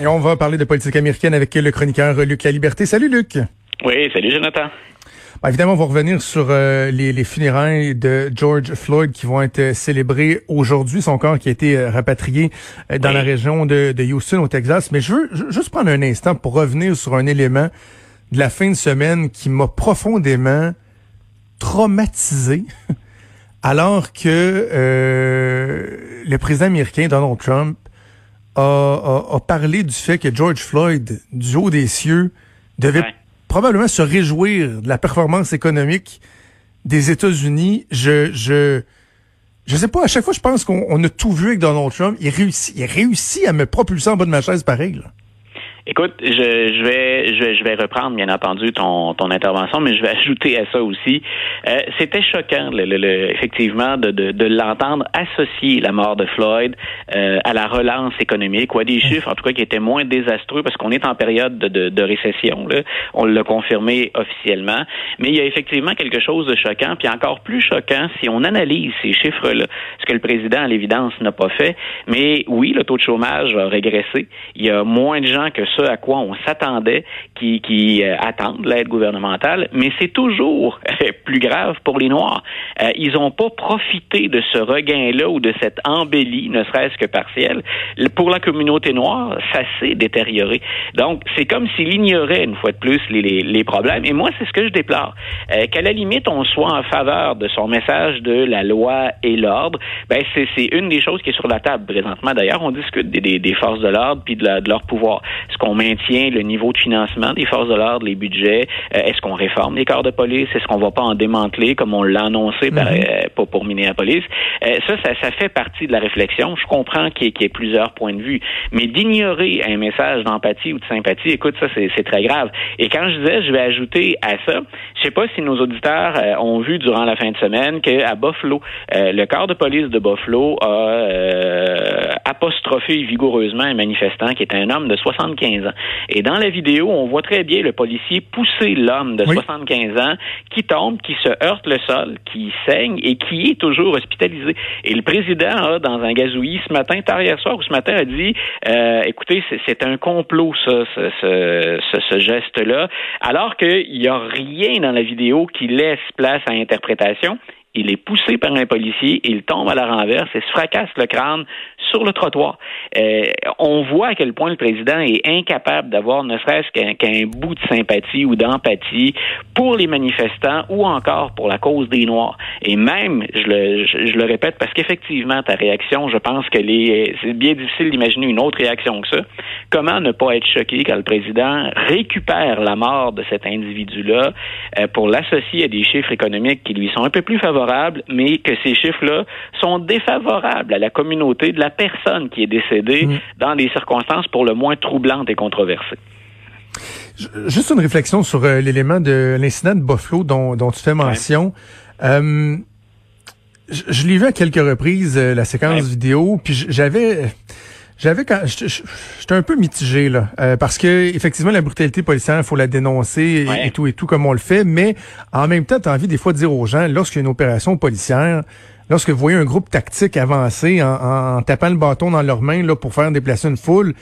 Et on va parler de politique américaine avec le chroniqueur Luc La Liberté. Salut Luc. Oui, salut Jonathan. Ben, évidemment, on va revenir sur euh, les, les, funérailles de George Floyd qui vont être euh, célébrées aujourd'hui. Son corps qui a été euh, rapatrié dans oui. la région de, de, Houston, au Texas. Mais je veux juste prendre un instant pour revenir sur un élément de la fin de semaine qui m'a profondément traumatisé. alors que le président américain Donald Trump a, a, a, parlé du fait que George Floyd, du haut des cieux, devait ouais. probablement se réjouir de la performance économique des États-Unis. Je, je, je sais pas, à chaque fois, je pense qu'on a tout vu avec Donald Trump. Il réussit, il réussit à me propulser en bas de ma chaise pareil. Là. Écoute, je, je, vais, je, je vais reprendre bien entendu ton, ton intervention, mais je vais ajouter à ça aussi. Euh, C'était choquant, le, le, le, effectivement, de, de, de l'entendre associer la mort de Floyd euh, à la relance économique ou à des chiffres, en tout cas, qui étaient moins désastreux parce qu'on est en période de, de, de récession. Là. On l'a confirmé officiellement, mais il y a effectivement quelque chose de choquant, puis encore plus choquant si on analyse ces chiffres-là, ce que le président, à l'évidence, n'a pas fait. Mais oui, le taux de chômage a régressé. Il y a moins de gens que ce à quoi on s'attendait qui, qui euh, attendent l'aide gouvernementale, mais c'est toujours euh, plus grave pour les Noirs. Euh, ils n'ont pas profité de ce regain-là ou de cette embellie, ne serait-ce que partielle. Pour la communauté noire, ça s'est détérioré. Donc, c'est comme s'il ignorait, une fois de plus, les, les, les problèmes. Et moi, c'est ce que je déplore. Euh, Qu'à la limite, on soit en faveur de son message de la loi et l'ordre, ben c'est une des choses qui est sur la table présentement. D'ailleurs, on discute des, des, des forces de l'ordre puis de, la, de leur pouvoir. Ce qu'on maintient le niveau de financement des forces de l'ordre, les budgets? Euh, Est-ce qu'on réforme les corps de police? Est-ce qu'on va pas en démanteler comme on l'a annoncé mm -hmm. par, euh, pour, pour Minneapolis? Euh, ça, ça, ça, fait partie de la réflexion. Je comprends qu'il y, qu y, ait plusieurs points de vue, mais d'ignorer un message d'empathie ou de sympathie, écoute, ça, c'est très grave. Et quand je disais, je vais ajouter à ça, je sais pas si nos auditeurs euh, ont vu durant la fin de semaine qu'à Buffalo, euh, le corps de police de Buffalo a euh, apostrophé vigoureusement un manifestant qui est un homme de 75 ans. Et dans la vidéo, on voit très bien le policier pousser l'homme de oui. 75 ans qui tombe, qui se heurte le sol, qui saigne et qui est toujours hospitalisé. Et le président a, dans un gazouillis ce matin, tard hier soir ou ce matin, a dit, euh, écoutez, c'est un complot, ça, ce, ce, ce, ce geste-là, alors qu'il n'y a rien dans la vidéo qui laisse place à interprétation il est poussé par un policier, il tombe à la renverse et se fracasse le crâne sur le trottoir. Euh, on voit à quel point le président est incapable d'avoir ne serait-ce qu'un qu bout de sympathie ou d'empathie pour les manifestants ou encore pour la cause des Noirs. Et même, je le, je le répète, parce qu'effectivement, ta réaction, je pense que c'est bien difficile d'imaginer une autre réaction que ça. Comment ne pas être choqué quand le président récupère la mort de cet individu-là euh, pour l'associer à des chiffres économiques qui lui sont un peu plus favorables? Mais que ces chiffres-là sont défavorables à la communauté de la personne qui est décédée mmh. dans des circonstances pour le moins troublantes et controversées. Juste une réflexion sur euh, l'élément de l'incident de Buffalo dont, dont, tu fais mention. Ouais. Euh, je, je l'ai vu à quelques reprises, euh, la séquence ouais. vidéo, puis j'avais... J'avais quand j'étais un peu mitigé là euh, parce que effectivement la brutalité policière il faut la dénoncer ouais. et, tout et tout comme on le fait mais en même temps tu as envie des fois de dire aux gens lorsqu'il y a une opération policière lorsque vous voyez un groupe tactique avancer en, en, en tapant le bâton dans leurs mains là pour faire déplacer une foule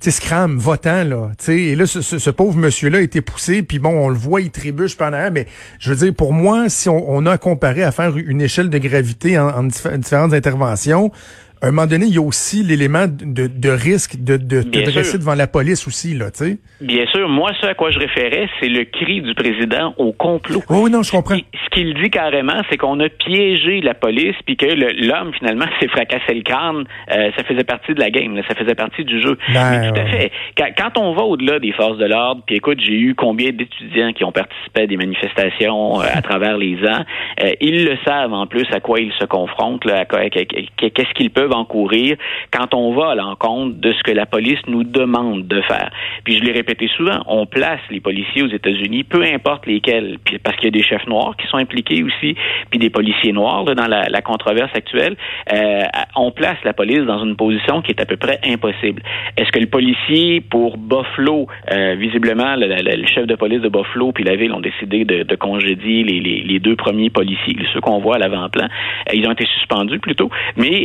tu sais, Scram, votant, là, tu sais, et là, ce, ce, ce pauvre monsieur-là a été poussé, puis bon, on le voit, il trébuche pendant mais je veux dire, pour moi, si on, on a comparé à faire une échelle de gravité en, en différentes interventions, à un moment donné, il y a aussi l'élément de, de, risque de, de te dresser devant la police aussi, là, tu sais. Bien sûr. Moi, ce à quoi je référais, c'est le cri du président au complot. Oh, oui, non, je comprends. Ce qu'il dit carrément, c'est qu'on a piégé la police, puis que l'homme, finalement, s'est fracassé le crâne. Euh, ça faisait partie de la game, là, ça faisait partie du jeu. Ben, Mais tout à fait. Quand, quand on va au-delà des forces de l'ordre, puis écoute, j'ai eu combien d'étudiants qui ont participé à des manifestations euh, à travers les ans, euh, ils le savent en plus à quoi ils se confrontent, là, qu'est-ce qu'ils peuvent encourir quand on va à l'encontre de ce que la police nous demande de faire. Puis je l'ai répété souvent, on place les policiers aux États-Unis, peu importe lesquels, puis parce qu'il y a des chefs noirs qui sont impliqués aussi, puis des policiers noirs dans la, controverse actuelle, euh, on place la police dans une position qui est à peu près impossible. Est-ce que le policier pour Buffalo, euh, visiblement le, chef de police de Buffalo puis la ville ont décidé de, congédier les, deux premiers policiers, ceux qu'on voit à l'avant-plan, euh, ils ont été suspendus plutôt. Mais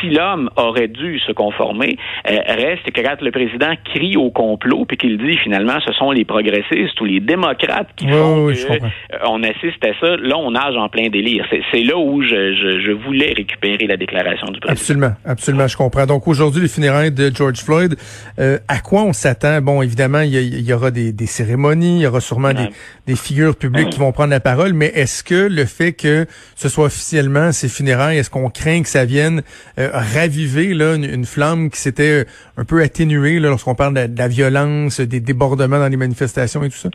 si, l'homme aurait dû se conformer, reste que quand le président crie au complot puis qu'il dit finalement ce sont les progressistes ou les démocrates qui font on assiste à ça, là on nage en plein délire. C'est là où je, voulais récupérer la déclaration du président. Absolument, absolument, je comprends. Donc aujourd'hui, les funérailles de George Floyd, euh, à quoi on s'attend? Bon, évidemment, il y, aura des, cérémonies, il y aura sûrement des, figures publiques qui vont prendre la parole, mais est-ce que le fait que ce soit officiellement ces funérailles, est-ce qu'on craint que ça vienne euh, raviver là, une, flamme qui s'était euh, un peu atténuée lorsqu'on parle de la violence, des débordements dans les manifestations et tout ça?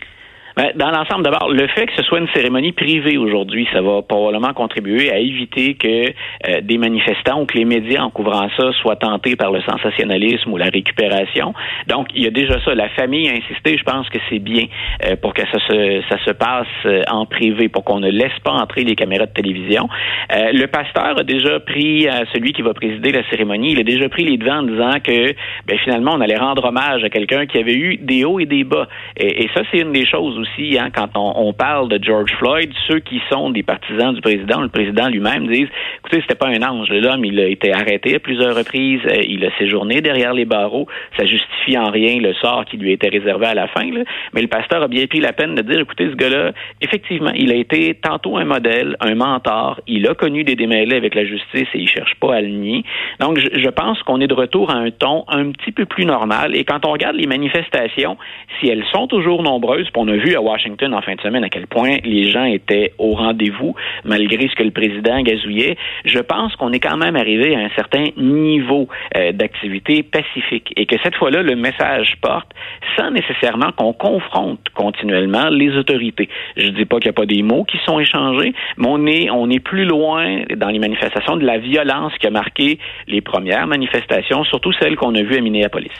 Ben, dans l'ensemble, d'abord, le fait que ce soit une cérémonie privée aujourd'hui, ça va probablement contribuer à éviter que euh, des manifestants ou que les médias, en couvrant ça, soient tentés par le sensationnalisme ou la récupération. Donc, il y a déjà ça. La famille a insisté, je pense que c'est bien euh, pour que ça se, ça se passe euh, en privé, pour qu'on ne laisse pas entrer les caméras de télévision. le pasteur a déjà pris, celui qui va présider la cérémonie, il a déjà pris les devants en disant que ben, finalement, on allait rendre hommage à quelqu'un qui avait eu des hauts et des bas. Et, et ça, c'est une des choses aussi Hein, quand on, parle de George Floyd, ceux qui sont des partisans du président, le président lui-même disent, écoutez, c'était pas un ange. L'homme, il a été arrêté à plusieurs reprises, euh, il a séjourné derrière les barreaux. Ça justifie en rien le sort qui lui était réservé à la fin. Mais le pasteur a bien pris la peine de dire, écoutez, ce gars-là, effectivement, il a été tantôt un modèle, un mentor. Il a connu des démêlés avec la justice et il cherche pas à le nier. Donc, je, je pense qu'on est de retour à un ton un petit peu plus normal. Et quand on regarde les manifestations, si elles sont toujours nombreuses, on a vu à Washington en fin de semaine à quel point les gens étaient au rendez-vous malgré ce que le président gazouillait, je pense qu'on est quand même arrivé à un certain niveau euh, d'activité pacifique et que cette fois-là, le message porte sans nécessairement qu'on confronte continuellement les autorités. Je dis pas qu'il n'y a pas des mots qui sont échangés, mais on est, on est plus loin dans les manifestations de la violence qui a marqué les premières manifestations, surtout celles qu'on a vues à Minneapolis.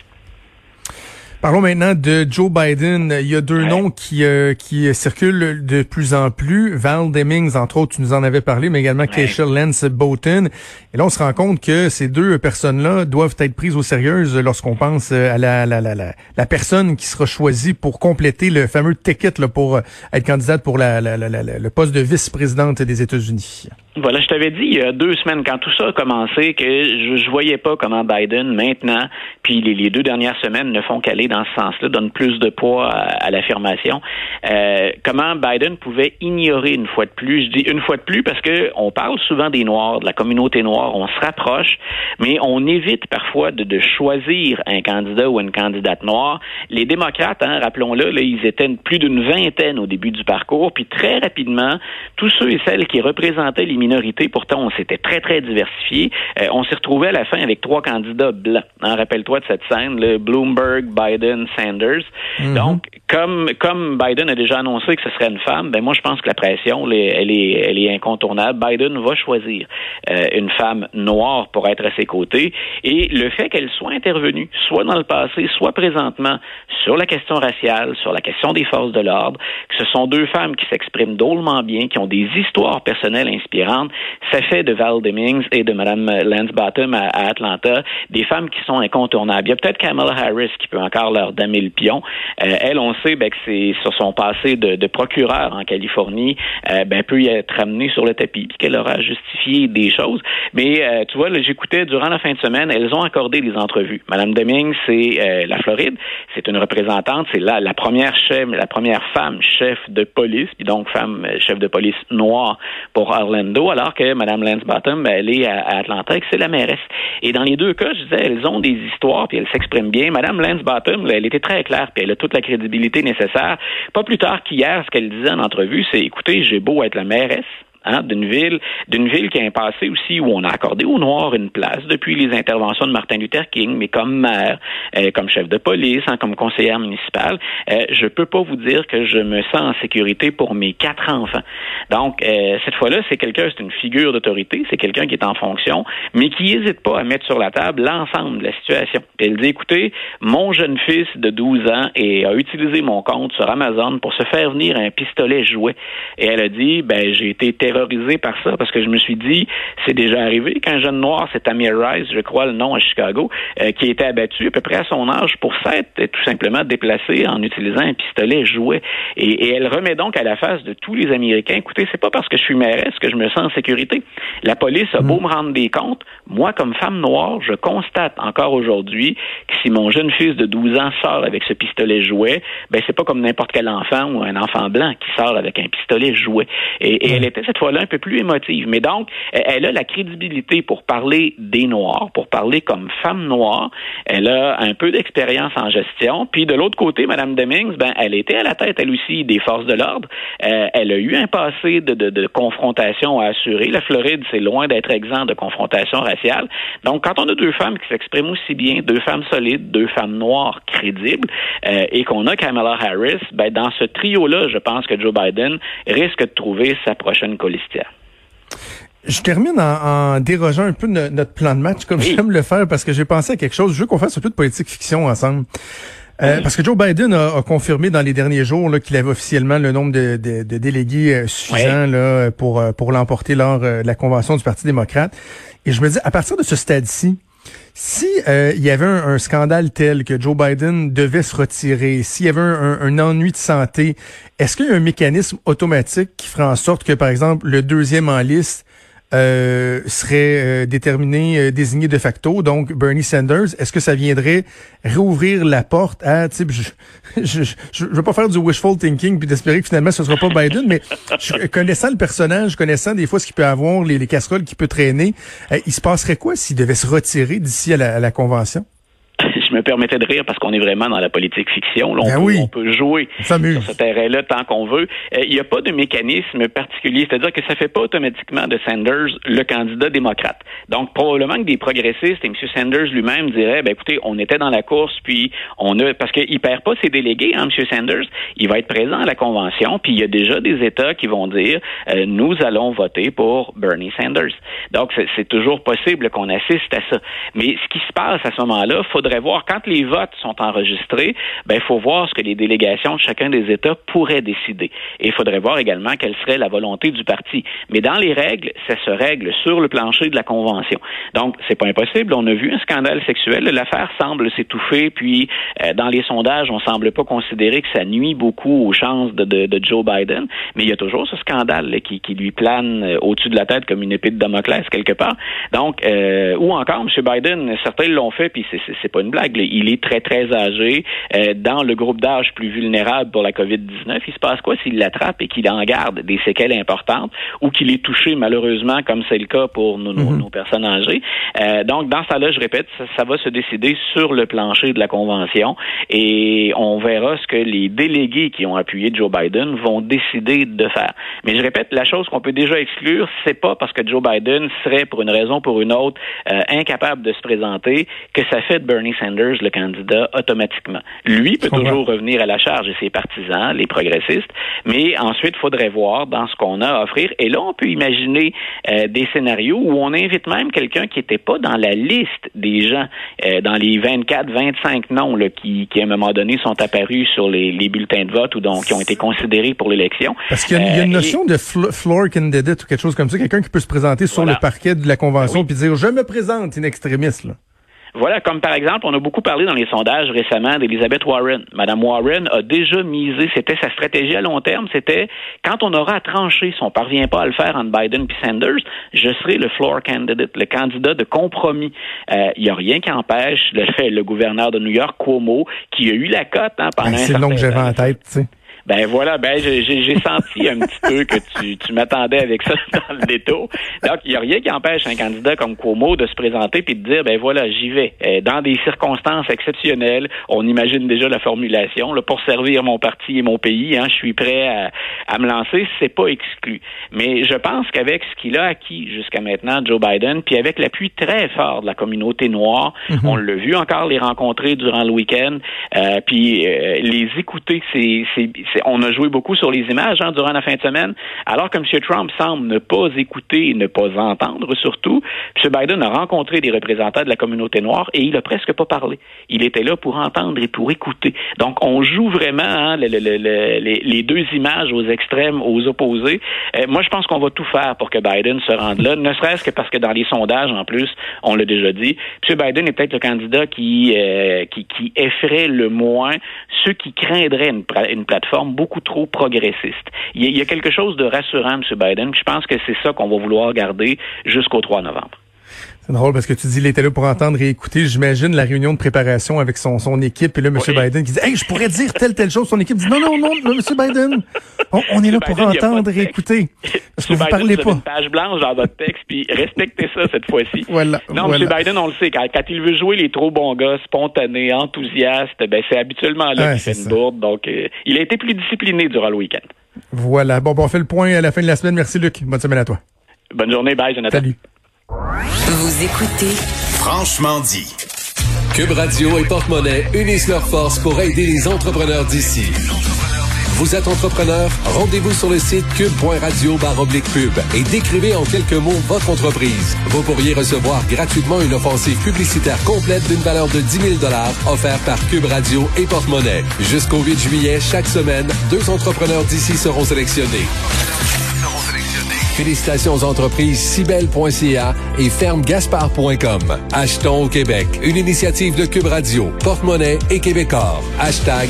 Parlons maintenant de Joe Biden. Il y a deux noms qui euh, qui circulent de plus en plus. Val Demings, entre autres, tu nous en avais parlé, mais également ouais. Keisha Lance Bowton. Et là, on se rend compte que ces deux personnes-là doivent être prises au sérieux lorsqu'on pense euh, à la, la, la, la, personne qui sera choisie pour compléter le fameux ticket là, pour euh, être candidate pour la, le poste de vice-présidente des États-Unis. Voilà, je t'avais dit il y a deux semaines, quand tout ça a commencé, que je, je voyais pas comment Biden, maintenant, puis les, deux dernières semaines ne font qu'aller dans ce sens-là, donne plus de poids à, l'affirmation. Euh, comment Biden pouvait ignorer une fois de plus, je dis une fois de plus parce que on parle souvent des Noirs, de la communauté noire, on se rapproche, mais on évite parfois de, de choisir un candidat ou une candidate noire. Les démocrates, hein, rappelons-le, ils étaient plus d'une vingtaine au début du parcours, puis très rapidement, tous ceux et celles qui représentaient les minorités, pourtant on s'était très, très diversifié, euh, on s'est retrouvé à la fin avec trois candidats blancs. Hein, Rappelle-toi de cette scène, le Bloomberg, Biden, Sanders. Mhm. Donc, comme, comme Biden a déjà annoncé que ce serait une femme, ben moi je pense que la pression, elle est, elle est, incontournable. Biden va choisir euh, une femme noire pour être à ses côtés. Et le fait qu'elle soit intervenue, soit dans le passé, soit présentement, sur la question raciale, sur la question des forces de l'ordre, que ce sont deux femmes qui s'expriment drôlement bien, qui ont des histoires personnelles inspirantes, ça fait de Val Demings et de Mme Lance Bottom à, à Atlanta des femmes qui sont incontournables. Il y a peut-être Kamala Harris qui peut encore leur damer le pion. Euh, elle, on ben, que c'est sur son passé de, de procureur en Californie, euh, ben, peut y être amenée sur le tapis, puis qu'elle aura justifié des choses. Mais euh, tu vois, j'écoutais durant la fin de semaine, elles ont accordé des entrevues. Madame Deming, c'est la Floride, c'est une représentante, c'est la, la première chef, la première femme chef de police, puis donc femme chef de police noire pour Orlando, alors que Madame Lance Bottom, ben, elle est à, Atlanta et que c'est la mairesse. Et dans les deux cas, je disais, elles ont des histoires, puis elles s'expriment bien. Madame Lance Bottom, elle était très claire, puis elle a toute la crédibilité Pas plus tard qu'hier, ce qu'elle disait en entrevue, c'est écoutez, j'ai beau être la mairesse, hein, d'une ville, d'une ville qui a un passé aussi où on a accordé aux Noirs une place depuis les interventions de Martin Luther King, mais comme maire, euh, comme chef de police, hein, comme conseillère municipale, euh, je peux pas vous dire que je me sens en sécurité pour mes quatre enfants. Donc, euh, cette fois-là, c'est quelqu'un, c'est une figure d'autorité, c'est quelqu'un qui est en fonction, mais qui n'hésite pas à mettre sur la table l'ensemble de la situation. elle dit, écoutez, mon jeune fils de 12 ans et a utilisé mon compte sur Amazon pour se faire venir un pistolet jouet. Et elle a dit, ben, j'ai été terrorisé par ça parce que je me suis dit, c'est déjà arrivé qu'un jeune noir, c'est Amir Rice, je crois le nom à Chicago, euh, qui a été abattu à peu près à son âge pour s'être tout simplement déplacé en utilisant un pistolet jouet. Et, elle remet donc à la face de tous les Américains, écoutez, c'est pas parce que je suis mairesse que je me sens en sécurité? La police a beau mm. me rendre des comptes, moi, comme femme noire, je constate encore aujourd'hui que si mon jeune fils de 12 ans sort avec ce pistolet jouet, ben c'est pas comme n'importe quel enfant ou un enfant blanc qui sort avec un pistolet jouet. Et, elle était cette un peu plus émotive. Mais donc, elle a la crédibilité pour parler des Noirs, pour parler comme femme noire. Elle a un peu d'expérience en gestion. Puis de l'autre côté, Mme Demings, ben, elle était à la tête, elle aussi, des forces de l'ordre. Euh, elle a eu un passé de, de, de confrontation à assurer. La Floride, c'est loin d'être exempt de confrontation raciale. Donc, quand on a deux femmes qui s'expriment aussi bien, deux femmes solides, deux femmes noires crédibles, euh, et qu'on a Kamala Harris, ben, dans ce trio-là, je pense que Joe Biden risque de trouver sa prochaine Je termine en, dérogeant un peu notre plan de match, comme j'aime le faire, parce que j'ai pensé à quelque chose. Je veux qu'on fasse un peu de politique fiction ensemble. Euh, parce que Joe Biden a, confirmé dans les derniers jours qu'il avait officiellement le nombre de, délégués euh, suffisant là, pour, euh, pour l'emporter lors de la convention du Parti démocrate. Et je me dis, à partir de ce stade-ci, si il y avait un, scandale tel que Joe Biden devait se retirer, s'il y avait un, un, ennui de santé, est-ce qu'il y a un mécanisme automatique qui ferait en sorte que, par exemple, le deuxième en liste euh, serait euh, déterminé, euh, désigné de facto, donc Bernie Sanders, est-ce que ça viendrait réouvrir la porte à, tu sais, je, je, je, veux pas faire du wishful thinking puis d'espérer que finalement ce sera pas Biden, mais connaissant le personnage, connaissant des fois ce qu'il peut avoir, les, casseroles qu'il peut traîner, il se passerait quoi s'il devait se retirer d'ici à la convention? Je me permettais de rire parce qu'on est vraiment dans la politique fiction. Là, on, ben peut, jouer sur ce terrain-là tant qu'on veut. Euh, il n'y a pas de mécanisme particulier, c'est-à-dire que ça fait pas automatiquement de Sanders le candidat démocrate. Donc probablement que des progressistes et M. Sanders lui-même diraient, ben écoutez, on était dans la course, puis on a parce qu'il perd pas ses délégués, hein, M. Sanders. Il va être présent à la convention, puis il y a déjà des États qui vont dire, euh, nous allons voter pour Bernie Sanders. Donc c'est toujours possible qu'on assiste à ça. Mais ce qui se passe à ce moment-là, faudrait voir quand les votes sont enregistrés, ben il faut voir ce que les délégations de chacun des États pourraient décider. Et il faudrait voir également quelle serait la volonté du parti. Mais dans les règles, ça se règle sur le plancher de la convention. Donc c'est pas impossible. On a vu un scandale sexuel. L'affaire semble s'étouffer. Puis euh, dans les sondages, on semble pas considérer que ça nuit beaucoup aux chances de, de, Joe Biden. Mais il y a toujours ce scandale qui, qui, lui plane euh, au-dessus de la tête comme une épée de Damoclès quelque part. Donc euh, ou encore, M. Biden, certains l'ont fait, puis c'est pas une blague il est très, très âgé. Euh, dans le groupe d'âge plus vulnérable pour la COVID-19, il se passe quoi s'il l'attrape et qu'il en garde des séquelles importantes ou qu'il est touché malheureusement, comme c'est le cas pour nos, mhm. personnes âgées? Euh, donc, dans ce cas-là, je répète, ça, va se décider sur le plancher de la Convention et on verra ce que les délégués qui ont appuyé Joe Biden vont décider de faire. Mais je répète, la chose qu'on peut déjà exclure, c'est pas parce que Joe Biden serait, pour une raison ou pour une autre, euh, incapable de se présenter que ça fait de Bernie Sanders le candidat automatiquement. Lui peut toujours revenir à la charge et ses partisans, les progressistes, mais ensuite, il faudrait voir dans ce qu'on a à offrir. Et là, on peut imaginer euh, des scénarios où on invite même quelqu'un qui n'était pas dans la liste des gens, euh, dans les 24, 25 noms là, qui, qui, à un moment donné, sont apparus sur les, bulletins de vote ou donc qui ont été considérés pour l'élection. Parce qu'il y, a une euh, notion de floor candidate ou quelque chose comme ça, quelqu'un qui peut se présenter sur le parquet de la convention puis dire je me présente in extremis. Là. Voilà, comme par exemple, on a beaucoup parlé dans les sondages récemment d'Elizabeth Warren. Madame Warren a déjà misé, c'était sa stratégie à long terme, c'était quand on aura à trancher, si on parvient pas à le faire entre Biden et Sanders, je serai le floor candidate, le candidat de compromis. Il euh, n'y a rien qui empêche le, le, gouverneur de New York, Cuomo, qui a eu la cote hein, pendant ben, un C'est le nom que j'avais en tête, tu sais. Ben voilà, ben j'ai senti un petit peu que tu, tu m'attendais avec ça dans le détour. Donc, il n'y a rien qui empêche un candidat comme Cuomo de se présenter puis de dire, ben voilà, j'y vais. Euh, dans des circonstances exceptionnelles, on imagine déjà la formulation, là, pour servir mon parti et mon pays, hein, je suis prêt à, à me lancer, c'est pas exclu. Mais je pense qu'avec ce qu'il a acquis jusqu'à maintenant, Joe Biden, puis avec l'appui très fort de la communauté noire, mhm. on l'a vu encore les rencontrer durant le week-end, euh, puis euh, les écouter, c'est, on a joué beaucoup sur les images hein, durant la fin de semaine, alors que M. Trump semble ne pas écouter ne pas entendre surtout. M. Biden a rencontré des représentants de la communauté noire et il a presque pas parlé. Il était là pour entendre et pour écouter. Donc, on joue vraiment hein, les, deux images aux extrêmes, aux opposés. Euh, moi, je pense qu'on va tout faire pour que Biden se rende là, ne serait-ce que parce que dans les sondages, en plus, on l'a déjà dit, M. Biden est peut-être le candidat qui, euh, qui, effraie le moins ceux qui craindraient une plateforme beaucoup trop progressiste. Il y, a, quelque chose de rassurant, M. Biden. Je pense que c'est ça qu'on va vouloir garder jusqu'au 3 novembre. C'est drôle parce que tu dis qu'il était là pour entendre et écouter. J'imagine la réunion de préparation avec son, son équipe et là, M. Biden qui dit Hey, je pourrais dire telle, telle chose. Son équipe dit Non, non, non, M. Biden, on, est là pour entendre et écouter. Parce que vous Biden, parlez pas. une page blanche dans votre texte, puis respectez ça cette fois-ci. Voilà. Non, M. Biden, on le sait, quand, il veut jouer les trop bons gars, spontanés, enthousiastes, ben c'est habituellement là qu'il fait une bourde. Donc, euh, il a été plus discipliné durant le week-end. Voilà. Bon, bon, on fait le point à la fin de la semaine. Merci, Luc. Bonne semaine à toi. Bonne journée. Bye, Jonathan. Salut. Vous écoutez Franchement dit. Cube Radio et Porte-Monnaie unissent leurs forces pour aider les entrepreneurs d'ici. Vous êtes entrepreneur? Rendez-vous sur le site cube.radio pub et décrivez en quelques mots votre entreprise. Vous pourriez recevoir gratuitement une offensive publicitaire complète d'une valeur de 10 000 offerte par Cube Radio et Porte-Monnaie. Jusqu'au 8 juillet, chaque semaine, deux entrepreneurs d'ici seront sélectionnés. Félicitations aux entreprises Cibel.ca et fermegaspard.com. Achetons au Québec. Une initiative de Cube Radio, Porte-Monnaie et Québecor. Hashtag